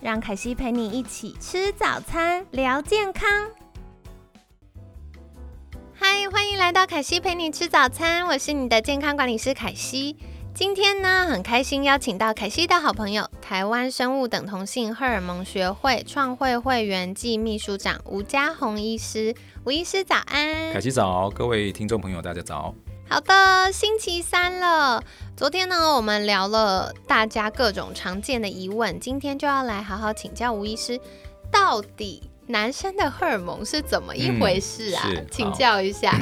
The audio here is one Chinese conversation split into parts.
让凯西陪你一起吃早餐，聊健康。嗨，欢迎来到凯西陪你吃早餐，我是你的健康管理师凯西。今天呢，很开心邀请到凯西的好朋友，台湾生物等同性荷尔蒙学会创会会员暨秘书长吴家宏医师。吴医师早安，凯西早，各位听众朋友大家早。好的，星期三了。昨天呢，我们聊了大家各种常见的疑问，今天就要来好好请教吴医师，到底男生的荷尔蒙是怎么一回事啊？请教一下。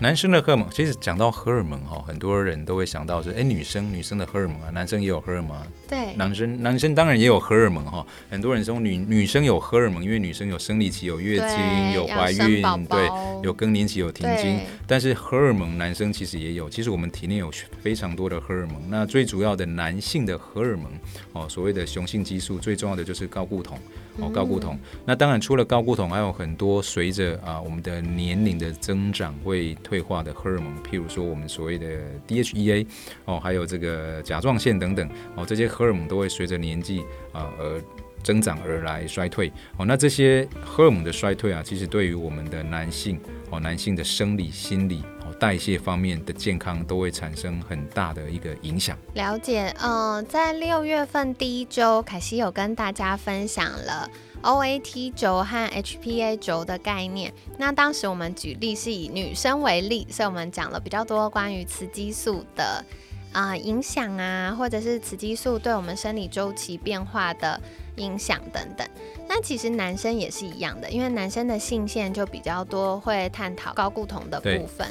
男生的荷尔蒙，其实讲到荷尔蒙哈，很多人都会想到是，哎，女生女生的荷尔蒙啊，男生也有荷尔蒙。对，男生男生当然也有荷尔蒙哈。很多人说女女生有荷尔蒙，因为女生有生理期、有月经、有怀孕，对，有更年期、有停经。但是荷尔蒙男生其实也有，其实我们体内有非常多的荷尔蒙。那最主要的男性的荷尔蒙哦，所谓的雄性激素，最重要的就是睾固酮。哦，睾固酮。那当然，除了睾固酮，还有很多随着啊我们的年龄的增长会退化的荷尔蒙，譬如说我们所谓的 DHEA，哦，还有这个甲状腺等等，哦，这些荷尔蒙都会随着年纪啊而增长而来衰退。哦，那这些荷尔蒙的衰退啊，其实对于我们的男性，哦，男性的生理、心理。代谢方面的健康都会产生很大的一个影响。了解，嗯，在六月份第一周，凯西有跟大家分享了 OAT 轴和 HPA 轴的概念。那当时我们举例是以女生为例，所以我们讲了比较多关于雌激素的啊影响啊，或者是雌激素对我们生理周期变化的影响等等。那其实男生也是一样的，因为男生的性腺就比较多，会探讨高固酮的部分。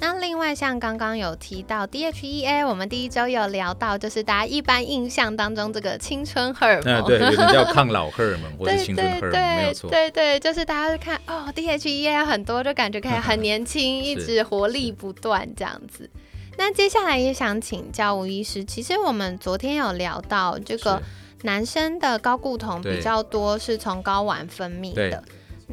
那另外像刚刚有提到 DHEA，我们第一周有聊到，就是大家一般印象当中这个青春荷尔蒙，对，有人叫抗老荷尔蒙 或者青春荷尔蒙，没有错。对对，就是大家会看哦，DHEA 很多，就感觉可以很年轻，一直活力不断这样子。那接下来也想请教吴医师，其实我们昨天有聊到这个男生的高固酮比较多，是从睾丸分泌的。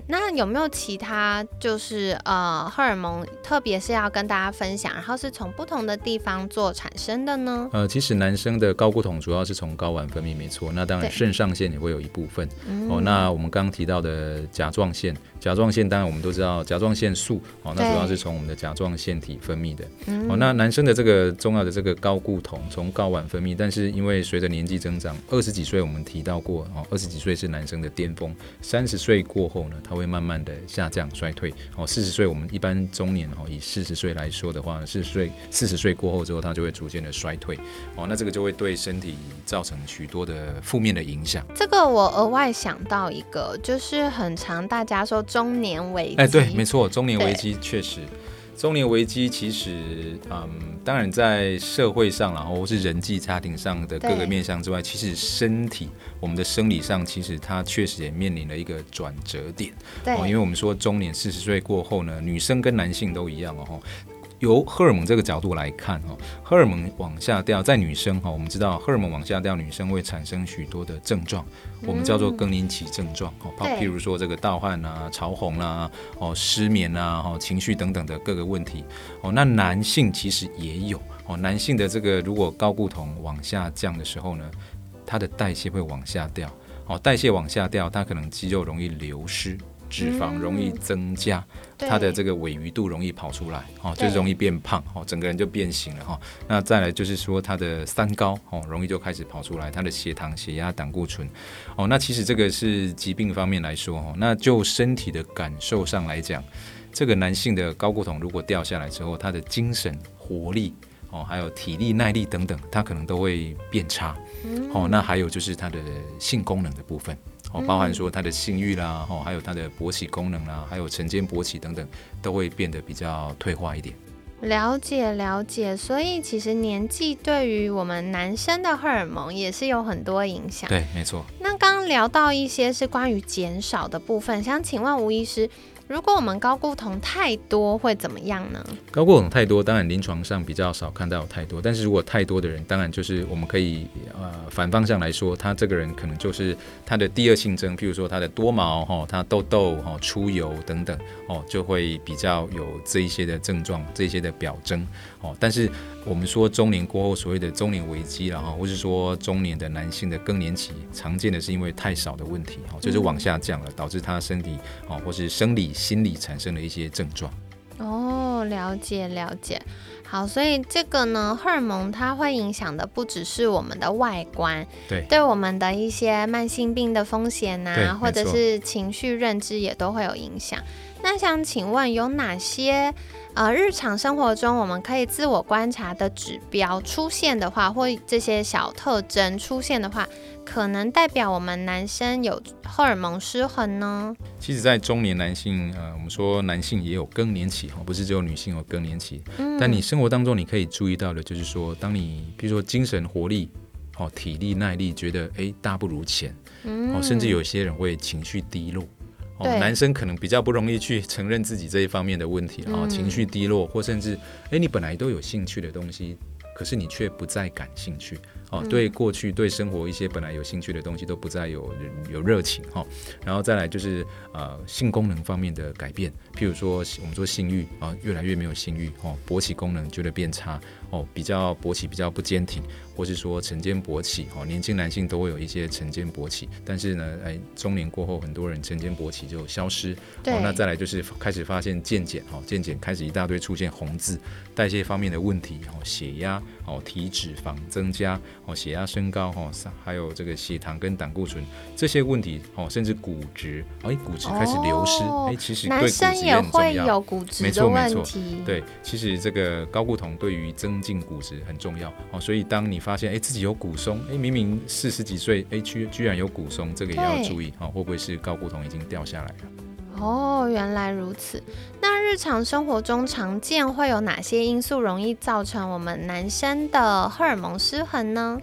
那有没有其他就是呃荷尔蒙，特别是要跟大家分享，然后是从不同的地方做产生的呢？呃，其实男生的睾固酮主要是从睾丸分泌，没错。那当然肾上腺也会有一部分。哦，那我们刚刚提到的甲状腺。甲状腺当然我们都知道，甲状腺素哦，那主要是从我们的甲状腺体分泌的哦。那男生的这个重要的这个高固酮从睾丸分泌，但是因为随着年纪增长，二十几岁我们提到过哦，二十几岁是男生的巅峰，三十岁过后呢，它会慢慢的下降衰退哦。四十岁我们一般中年哦，以四十岁来说的话，四十岁四十岁过后之后，它就会逐渐的衰退哦。那这个就会对身体造成许多的负面的影响。这个我额外想到一个，就是很常大家说。中年危机，哎，对，没错，中年危机确实，中年危机其实，嗯，当然在社会上，然后是人际家庭上的各个面向之外，其实身体，我们的生理上，其实它确实也面临了一个转折点，对，因为我们说中年四十岁过后呢，女生跟男性都一样哦。由荷尔蒙这个角度来看，哈，荷尔蒙往下掉，在女生哈，我们知道荷尔蒙往下掉，女生会产生许多的症状，我们叫做更年期症状，哈，譬如说这个盗汗啊、潮红啦、哦失眠啊、哈情绪等等的各个问题，哦，那男性其实也有，哦，男性的这个如果高固酮往下降的时候呢，他的代谢会往下掉，哦，代谢往下掉，他可能肌肉容易流失。脂肪容易增加，它的这个尾鱼度容易跑出来，哦，就容易变胖，哦，整个人就变形了，哈。那再来就是说，它的三高，哦，容易就开始跑出来，它的血糖、血压、胆固醇，哦，那其实这个是疾病方面来说，哦，那就身体的感受上来讲，这个男性的高固酮如果掉下来之后，他的精神活力，哦，还有体力、耐力等等，他可能都会变差，哦，那还有就是它的性功能的部分。哦，包含说他的性欲啦，哦，还有他的勃起功能啦，还有晨间勃起等等，都会变得比较退化一点。了解了解，所以其实年纪对于我们男生的荷尔蒙也是有很多影响。对，没错。那刚刚聊到一些是关于减少的部分，想请问吴医师。如果我们高固酮太多会怎么样呢？高固酮太多，当然临床上比较少看到有太多。但是如果太多的人，当然就是我们可以呃反方向来说，他这个人可能就是他的第二性征，譬如说他的多毛哈，他痘痘哈、出油等等哦，就会比较有这一些的症状，这些的表征哦。但是我们说中年过后所谓的中年危机了哈，或是说中年的男性的更年期，常见的是因为太少的问题哈，就是往下降了，导致他身体哦或是生理。心理产生的一些症状。哦，了解了解，好，所以这个呢，荷尔蒙它会影响的不只是我们的外观，对，对我们的一些慢性病的风险呐，或者是情绪认知也都会有影响。那想请问有哪些呃日常生活中我们可以自我观察的指标出现的话，或这些小特征出现的话？可能代表我们男生有荷尔蒙失衡呢？其实，在中年男性，呃，我们说男性也有更年期哈，不是只有女性有更年期。嗯。但你生活当中你可以注意到的，就是说，当你比如说精神活力、哦体力耐力，觉得哎大不如前，哦，甚至有些人会情绪低落。哦。男生可能比较不容易去承认自己这一方面的问题啊，情绪低落，或甚至哎你本来都有兴趣的东西，可是你却不再感兴趣。哦，对过去对生活一些本来有兴趣的东西都不再有有热情哈，然后再来就是呃性功能方面的改变，譬如说我们说性欲啊越来越没有性欲哦，勃起功能觉得变差哦，比较勃起比较不坚挺，或是说晨间勃起哦，年轻男性都会有一些晨间勃起，但是呢哎中年过后很多人晨间勃起就消失，哦那再来就是开始发现渐减哦渐减开始一大堆出现红字，代谢方面的问题哦血压哦体脂肪增加。哦，血压升高，哦，还有这个血糖跟胆固醇这些问题，哦，甚至骨质，哎，骨质开始流失，哎，其实对骨质也会有骨质的问题。对，其实这个高固酮对于增进骨质很重要，哦，所以当你发现哎自己有骨松，哎，明明四十几岁，哎，居居然有骨松，这个也要注意，哦，会不会是高骨酮已经掉下来了？哦，原来如此。那日常生活中常见会有哪些因素容易造成我们男生的荷尔蒙失衡呢？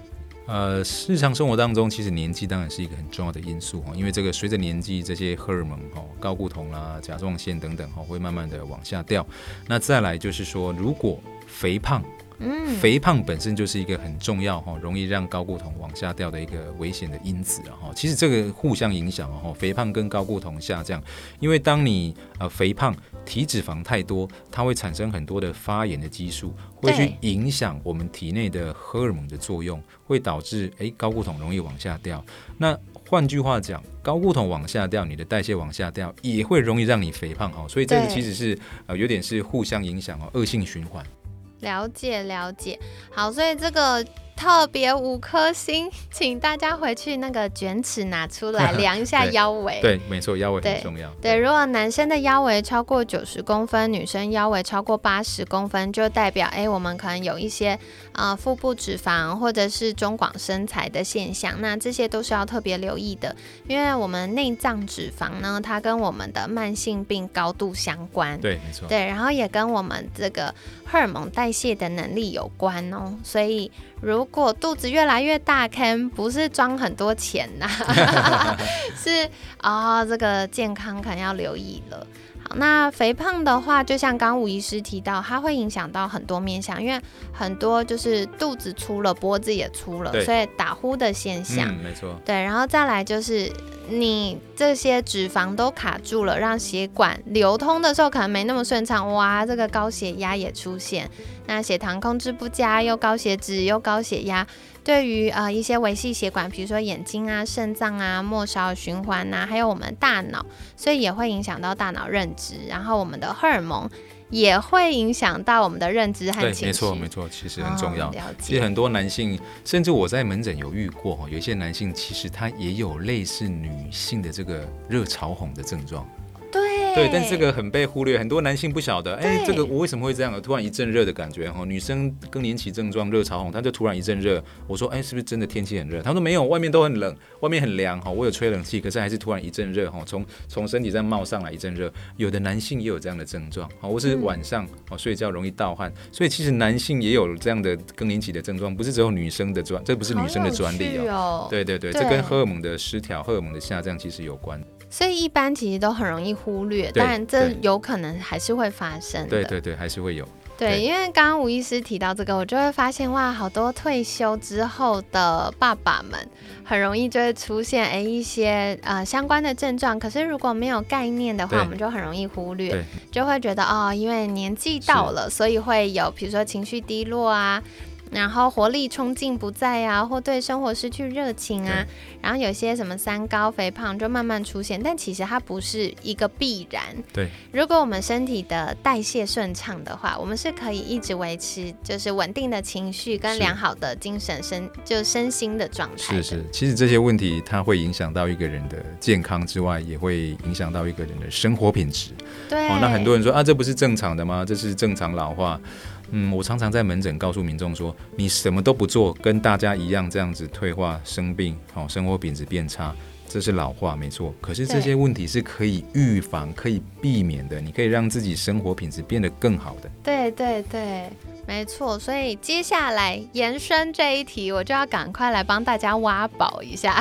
呃，日常生活当中，其实年纪当然是一个很重要的因素哈，因为这个随着年纪，这些荷尔蒙哈，高固酮啦、甲状腺等等哈，会慢慢的往下掉。那再来就是说，如果肥胖。嗯，肥胖本身就是一个很重要哈，容易让高固酮往下掉的一个危险的因子哈。其实这个互相影响哦，肥胖跟高固酮下降，因为当你呃肥胖，体脂肪太多，它会产生很多的发炎的激素，会去影响我们体内的荷尔蒙的作用，会导致哎高固酮容易往下掉。那换句话讲，高固酮往下掉，你的代谢往下掉，也会容易让你肥胖哦。所以这个其实是呃有点是互相影响哦，恶性循环。了解了解，好，所以这个。特别五颗星，请大家回去那个卷尺拿出来 量一下腰围。对，没错，腰围很重要。对，如果男生的腰围超过九十公分，女生腰围超过八十公分，就代表哎，我们可能有一些啊腹部脂肪或者是中广身材的现象。那这些都是要特别留意的，因为我们内脏脂肪呢，它跟我们的慢性病高度相关。对，没错。对，然后也跟我们这个荷尔蒙代谢的能力有关哦，所以。如果肚子越来越大，can 不是装很多钱呐，是啊，这个健康可能要留意了。好，那肥胖的话，就像刚吴医师提到，它会影响到很多面相，因为很多就是肚子粗了，脖子也粗了，所以打呼的现象，没错。对，然后再来就是你这些脂肪都卡住了，让血管流通的时候可能没那么顺畅，哇，这个高血压也出现。那血糖控制不佳，又高血脂又高血压，对于呃一些维系血管，比如说眼睛啊、肾脏啊、末梢循环呐，还有我们大脑，所以也会影响到大脑认知，然后我们的荷尔蒙也会影响到我们的认知和情绪。没错没错，其实很重要。其实很多男性，甚至我在门诊有遇过哈，有一些男性其实他也有类似女性的这个热潮红的症状。对。但这个很被忽略，很多男性不晓得，哎，这个我为什么会这样？突然一阵热的感觉哈，女生更年期症状热潮红，她就突然一阵热。我说，哎，是不是真的天气很热？她说没有，外面都很冷，外面很凉哈，我有吹冷气，可是还是突然一阵热哈，从从身体上冒上来一阵热。有的男性也有这样的症状，好，或是晚上哦睡觉容易盗汗，所以其实男性也有这样的更年期的症状，不是只有女生的专，这不是女生的专利哦。对对，对这跟荷尔蒙的失调、荷尔蒙的下降其实有关。所以一般其实都很容易忽略，对当然这有可能还是会发生的。对对对，还是会有。对，因为刚刚吴医师提到这个，我就会发现哇，好多退休之后的爸爸们，很容易就会出现哎一些呃相关的症状。可是如果没有概念的话，我们就很容易忽略，就会觉得哦，因为年纪到了，所以会有比如说情绪低落啊。然后活力冲劲不在啊，或对生活失去热情啊，然后有些什么三高、肥胖就慢慢出现，但其实它不是一个必然。对，如果我们身体的代谢顺畅的话，我们是可以一直维持就是稳定的情绪跟良好的精神身就身心的状态的。是是，其实这些问题它会影响到一个人的健康之外，也会影响到一个人的生活品质。对。哦，那很多人说啊，这不是正常的吗？这是正常老化。嗯，我常常在门诊告诉民众说，你什么都不做，跟大家一样这样子退化、生病，好、生活品质变差，这是老化，没错。可是这些问题是可以预防、可以避免的，你可以让自己生活品质变得更好的。对对对，没错。所以接下来延伸这一题，我就要赶快来帮大家挖宝一下。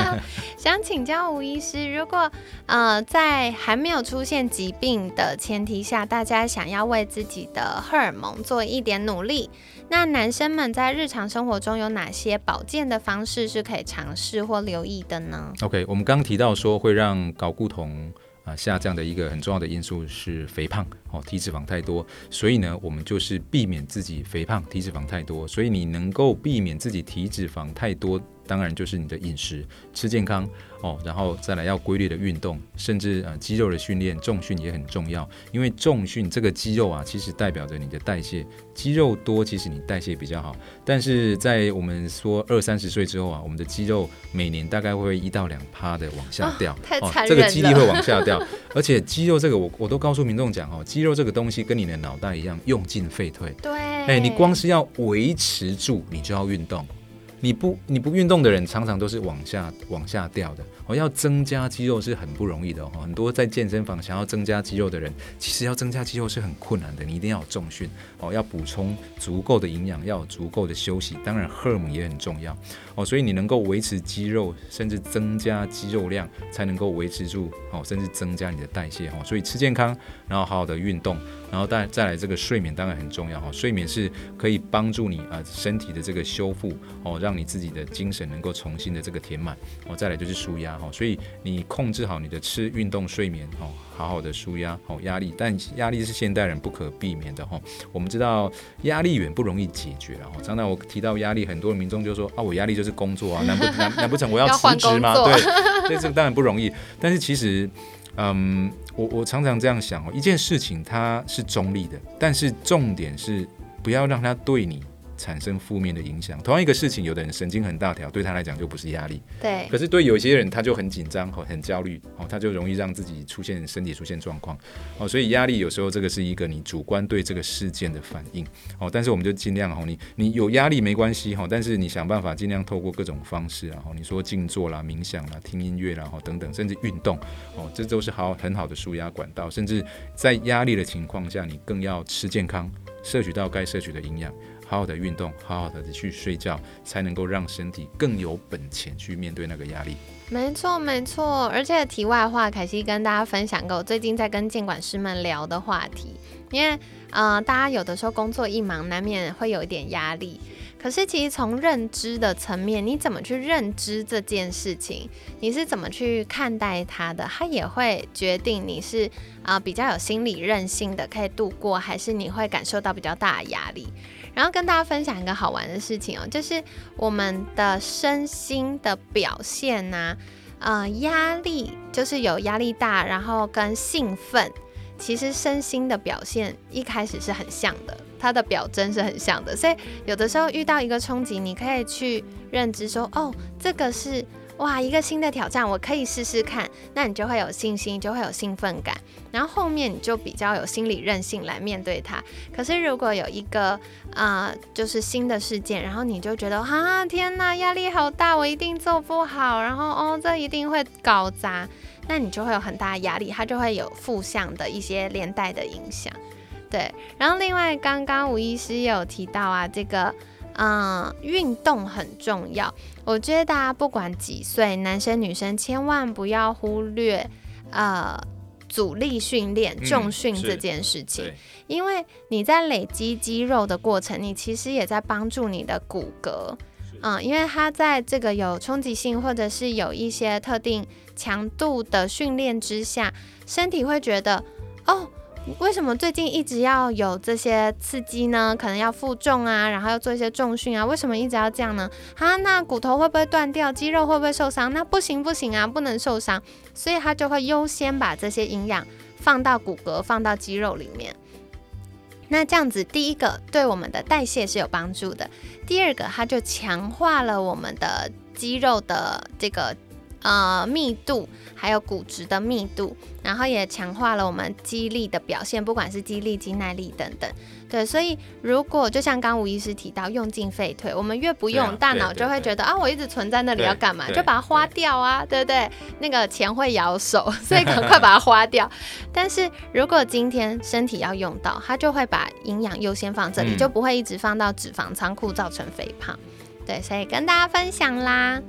想请教吴医师，如果呃在还没有出现疾病的前提下，大家想要为自己的荷尔蒙做一点努力，那男生们在日常生活中有哪些保健的方式是可以尝试或留意的呢？OK，我们刚提到说会让睾固酮啊下降的一个很重要的因素是肥胖哦，体脂肪太多，所以呢，我们就是避免自己肥胖、体脂肪太多，所以你能够避免自己体脂肪太多。当然就是你的饮食，吃健康哦，然后再来要规律的运动，甚至呃肌肉的训练，重训也很重要。因为重训这个肌肉啊，其实代表着你的代谢，肌肉多，其实你代谢比较好。但是在我们说二三十岁之后啊，我们的肌肉每年大概会一到两趴的往下掉，哦太哦残忍了这个肌力会往下掉。而且肌肉这个我我都告诉民众讲哦，肌肉这个东西跟你的脑袋一样，用进废退。对，哎，你光是要维持住，你就要运动。你不你不运动的人，常常都是往下往下掉的。哦，要增加肌肉是很不容易的哦。很多在健身房想要增加肌肉的人，其实要增加肌肉是很困难的。你一定要有重训哦，要补充足够的营养，要有足够的休息。当然，荷尔蒙也很重要哦。所以你能够维持肌肉，甚至增加肌肉量，才能够维持住哦，甚至增加你的代谢哦。所以吃健康，然后好好的运动，然后再再来这个睡眠当然很重要哈。睡眠是可以帮助你啊身体的这个修复哦，让你自己的精神能够重新的这个填满哦。再来就是舒压哈，所以你控制好你的吃、运动、睡眠哦，好好的舒压哦，压力，但压力是现代人不可避免的哈。我们知道压力远不容易解决然后常常我提到压力，很多民众就说啊，我压力就是工作啊，难不 难难不成我要辞职吗？对，这这个当然不容易。但是其实，嗯，我我常常这样想哦，一件事情它是中立的，但是重点是不要让它对你产生负面的影响。同样一个事情，有的人神经很大条，对他来讲就不是压力；对可是对有些人他就很紧张、很很焦虑，哦，他就容易让自己出现身体出现状况，哦，所以压力有时候这个是一个你主观对这个事件的反应，哦，但是我们就尽量哦，你你有压力没关系哈，但是你想办法尽量透过各种方式啊，哦，你说静坐啦、冥想啦、听音乐啦，哦等等，甚至运动，哦，这都是好很好的舒压管道，甚至在压力的情况下，你更要吃健康，摄取到该摄取的营养。好好的运动，好好的去睡觉，才能够让身体更有本钱去面对那个压力。没错，没错。而且题外话，凯西跟大家分享过我最近在跟监管师们聊的话题，因为呃，大家有的时候工作一忙，难免会有一点压力。可是其实从认知的层面，你怎么去认知这件事情，你是怎么去看待它的，它也会决定你是啊、比较有心理韧性的可以度过，还是你会感受到比较大的压力。然后跟大家分享一个好玩的事情哦，就是我们的身心的表现呐、呃，压力就是有压力大，然后跟兴奋，其实身心的表现一开始是很像的，它的表征是很像的，所以有的时候遇到一个冲击，你可以去认知说，哦，这个是哇，一个新的挑战，我可以试试看，那你就会有信心，就会有兴奋感，然后后面你就比较有心理韧性来面对它。可是如果有一个啊，就是新的事件，然后你就觉得啊，天哪，压力好大，我一定做不好，然后哦，这一定会搞砸，那你就会有很大的压力，它就会有负向的一些连带的影响。对，然后另外刚刚吴医师也有提到啊，这个。嗯，运动很重要。我觉得大家不管几岁，男生女生千万不要忽略呃阻力训练、重训这件事情，因为你在累积肌肉的过程，你其实也在帮助你的骨骼。嗯，因为它在这个有冲击性或者是有一些特定强度的训练之下，身体会觉得哦。为什么最近一直要有这些刺激呢？可能要负重啊，然后要做一些重训啊。为什么一直要这样呢？啊，那骨头会不会断掉？肌肉会不会受伤？那不行不行啊，不能受伤。所以他就会优先把这些营养放到骨骼、放到肌肉里面。那这样子，第一个对我们的代谢是有帮助的。第二个，它就强化了我们的肌肉的这个。呃，密度还有骨质的密度，然后也强化了我们肌力的表现，不管是肌力、肌耐力等等。对，所以如果就像刚吴医师提到，用进废退，我们越不用，大脑就会觉得啊，我一直存在那里要干嘛？就把它花掉啊，对不对？那个钱会咬手，所以赶快把它花掉。但是如果今天身体要用到，它就会把营养优先放这里，就不会一直放到脂肪仓库造成肥胖。对，所以跟大家分享啦。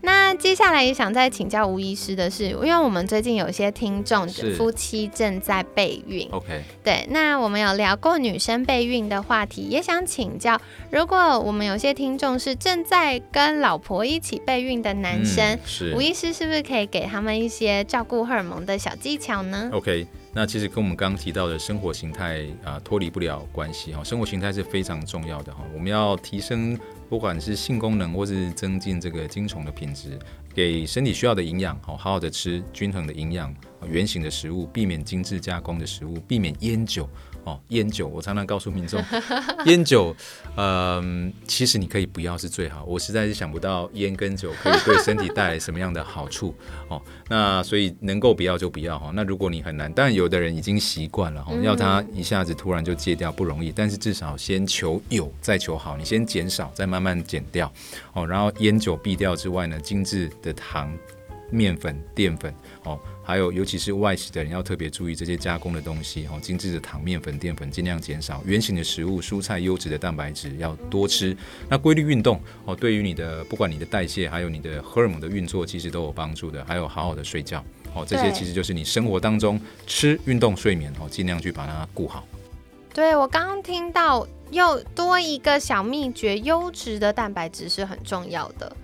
那接下来也想再请教吴医师的是，因为我们最近有一些听众夫妻正在备孕，OK，对，那我们有聊过女生备孕的话题，也想请教，如果我们有些听众是正在跟老婆一起备孕的男生，吴医师是不是可以给他们一些照顾荷尔蒙的小技巧呢？OK，那其实跟我们刚刚提到的生活形态啊脱离不了关系哈，生活形态是非常重要的哈，我们要提升。不管是性功能，或是增进这个精虫的品质，给身体需要的营养，好好的吃均衡的营养，圆形的食物，避免精致加工的食物，避免烟酒。哦，烟酒，我常常告诉民众，烟酒，嗯，其实你可以不要是最好。我实在是想不到烟跟酒可以对身体带来什么样的好处。哦，那所以能够不要就不要哈。那如果你很难，但有的人已经习惯了哈，要他一下子突然就戒掉不容易。但是至少先求有，再求好，你先减少，再慢慢减掉。哦，然后烟酒避掉之外呢，精致的糖、面粉、淀粉，哦。还有，尤其是外食的人要特别注意这些加工的东西哦，精致的糖、面粉、淀粉尽量减少。圆形的食物、蔬菜、优质的蛋白质要多吃。那规律运动哦，对于你的不管你的代谢，还有你的荷尔蒙的运作，其实都有帮助的。还有好好的睡觉哦，这些其实就是你生活当中吃、运动、睡眠哦，尽量去把它顾好。对我刚刚听到又多一个小秘诀，优质的蛋白质是很重要的。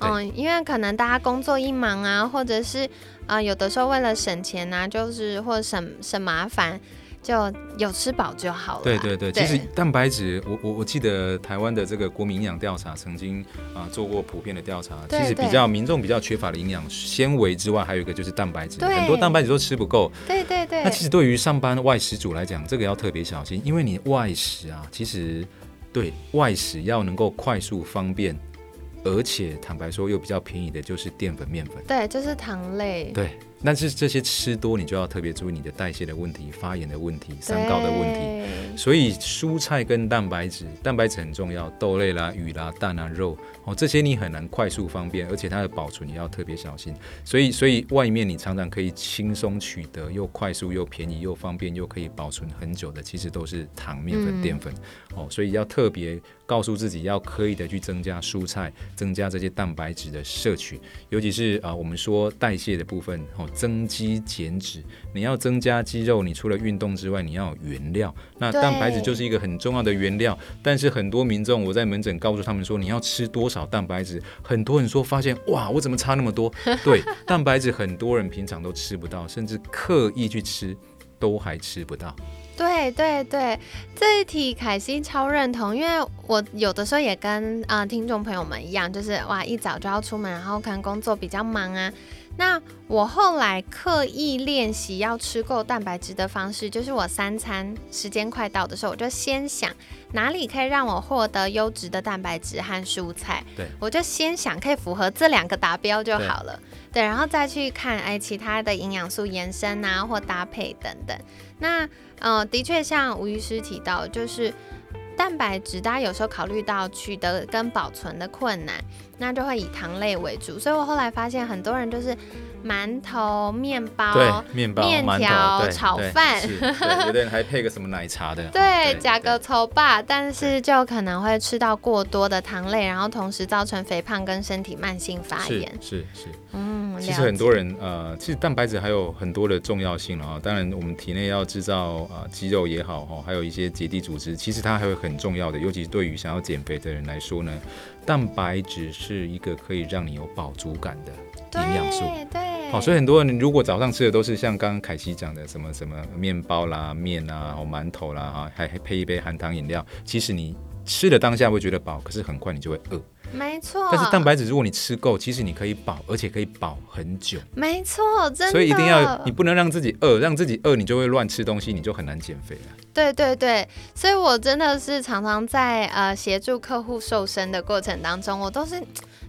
嗯，因为可能大家工作一忙啊，或者是啊，有的时候为了省钱啊，就是或者省省麻烦，就有吃饱就好了。对对对，其实蛋白质，我我我记得台湾的这个国民营养调查曾经啊做过普遍的调查，其实比较民众比较缺乏的营养纤维之外，还有一个就是蛋白质，很多蛋白质都吃不够。对对对。那其实对于上班外食族来讲，这个要特别小心，因为你外食啊，其实对外食要能够快速方便。而且坦白说，又比较便宜的就是淀粉、面粉，对，就是糖类，对。但是这些吃多，你就要特别注意你的代谢的问题、发炎的问题、三高的问题。所以蔬菜跟蛋白质，蛋白质很重要，豆类啦、鱼啦、蛋啊、肉哦，这些你很难快速方便，而且它的保存也要特别小心。所以，所以外面你常常可以轻松取得，又快速又便宜又方便，又可以保存很久的，其实都是糖、面粉、淀粉哦。所以要特别告诉自己，要刻意的去增加蔬菜，增加这些蛋白质的摄取，尤其是啊，我们说代谢的部分哦。增肌减脂，你要增加肌肉，你除了运动之外，你要有原料。那蛋白质就是一个很重要的原料。但是很多民众，我在门诊告诉他们说，你要吃多少蛋白质？很多人说发现，哇，我怎么差那么多？对，蛋白质很多人平常都吃不到，甚至刻意去吃，都还吃不到。对对对，这一题凯西超认同，因为我有的时候也跟啊听众朋友们一样，就是哇一早就要出门，然后可能工作比较忙啊。那我后来刻意练习要吃够蛋白质的方式，就是我三餐时间快到的时候，我就先想哪里可以让我获得优质的蛋白质和蔬菜，对，我就先想可以符合这两个达标就好了，对，然后再去看哎其他的营养素延伸啊或搭配等等。那呃，的确像吴医师提到，就是蛋白质，大家有时候考虑到取得跟保存的困难。那就会以糖类为主，所以我后来发现很多人就是馒头、面包、对面包、面条、炒饭，有的人还配个什么奶茶的，对，加个稠吧，但是就可能会吃到过多的糖类，然后同时造成肥胖跟身体慢性发炎。是是，嗯，其实很多人呃，其实蛋白质还有很多的重要性了啊。当然，我们体内要制造啊肌肉也好哈，还有一些结缔组织，其实它还有很重要的，尤其是对于想要减肥的人来说呢。蛋白质是一个可以让你有饱足感的营养素，对，好，所以很多人如果早上吃的都是像刚刚凯西讲的什么什么面包啦、面啊、馒头啦，哈，还配一杯含糖饮料，其实你吃的当下会觉得饱，可是很快你就会饿。没错，但是蛋白质如果你吃够，其实你可以饱，而且可以饱很久。没错，真的。所以一定要，你不能让自己饿，让自己饿，你就会乱吃东西，你就很难减肥了。对对对，所以我真的是常常在呃协助客户瘦身的过程当中，我都是。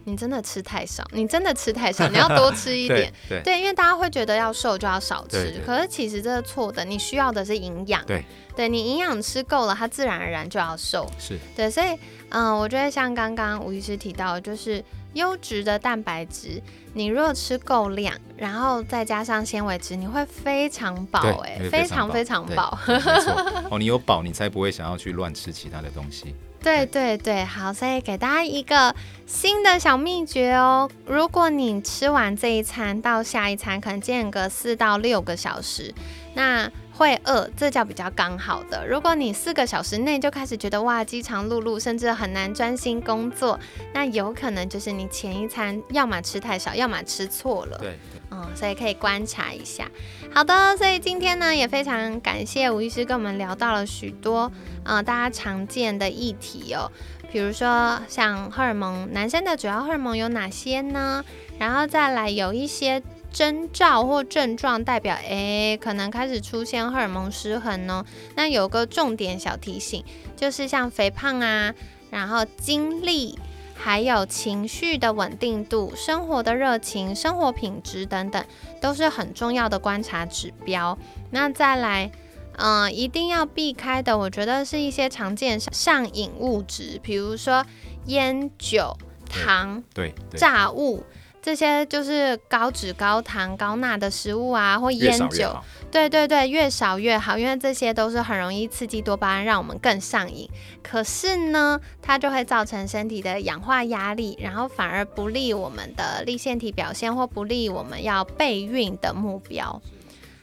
你真的吃太少，你真的吃太少，你要多吃一点。对对，因为大家会觉得要瘦就要少吃，可是其实这是错的。你需要的是营养。对，对你营养吃够了，它自然而然就要瘦。是对，所以嗯，我觉得像刚刚吴医师提到，就是优质的蛋白质，你如果吃够量，然后再加上纤维质，你会非常饱，哎，非常非常饱。哦，你有饱，你才不会想要去乱吃其他的东西。对对对，好，所以给大家一个新的小秘诀哦。如果你吃完这一餐到下一餐可能间隔四到六个小时，那会饿，这叫比较刚好的。如果你四个小时内就开始觉得哇饥肠辘辘，甚至很难专心工作，那有可能就是你前一餐要么吃太少，要么吃错了。对，嗯，所以可以观察一下。好的，所以今天呢也非常感谢吴医师跟我们聊到了许多，呃，大家常见的议题哦，比如说像荷尔蒙，男生的主要荷尔蒙有哪些呢？然后再来有一些征兆或症状代表，哎，可能开始出现荷尔蒙失衡哦。那有个重点小提醒，就是像肥胖啊，然后精力。还有情绪的稳定度、生活的热情、生活品质等等，都是很重要的观察指标。那再来，嗯，一定要避开的，我觉得是一些常见上瘾物质，比如说烟酒、糖、对炸物。这些就是高脂、高糖、高钠的食物啊，或烟酒，对对对，越少越好，因为这些都是很容易刺激多巴胺，让我们更上瘾。可是呢，它就会造成身体的氧化压力，然后反而不利我们的立腺体表现，或不利我们要备孕的目标。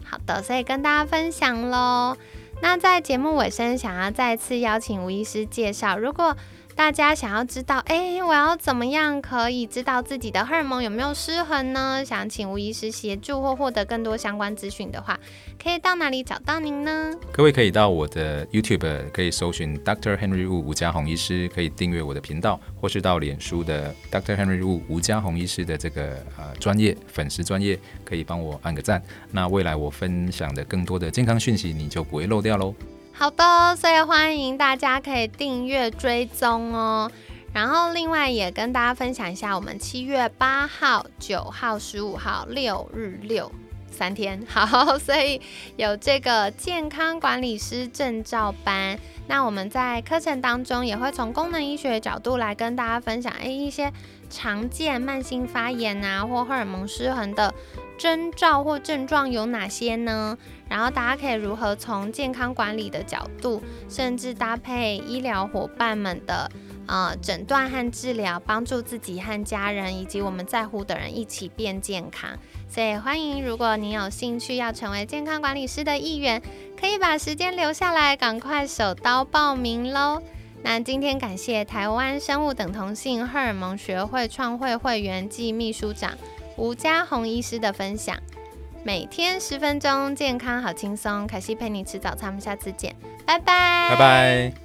好的，所以跟大家分享喽。那在节目尾声，想要再次邀请吴医师介绍，如果。大家想要知道，哎，我要怎么样可以知道自己的荷尔蒙有没有失衡呢？想请吴医师协助或获得更多相关资讯的话，可以到哪里找到您呢？各位可以到我的 YouTube 可以搜寻 Dr. Henry Wu 吴家宏医师，可以订阅我的频道，或是到脸书的 Dr. Henry Wu 吴家宏医师的这个呃专业粉丝专业，可以帮我按个赞。那未来我分享的更多的健康讯息，你就不会漏掉喽。好的，所以欢迎大家可以订阅追踪哦。然后另外也跟大家分享一下，我们七月八号、九号、十五号六日六三天，好，所以有这个健康管理师证照班。那我们在课程当中也会从功能医学角度来跟大家分享，诶，一些常见慢性发炎啊或荷尔蒙失衡的征兆或症状有哪些呢？然后大家可以如何从健康管理的角度，甚至搭配医疗伙伴们的呃诊断和治疗，帮助自己和家人以及我们在乎的人一起变健康。所以欢迎，如果你有兴趣要成为健康管理师的一员，可以把时间留下来，赶快手刀报名喽。那今天感谢台湾生物等同性荷尔蒙学会创会会员暨秘书长吴家宏医师的分享。每天十分钟，健康好轻松。凯西陪你吃早餐，我们下次见，拜拜，拜拜。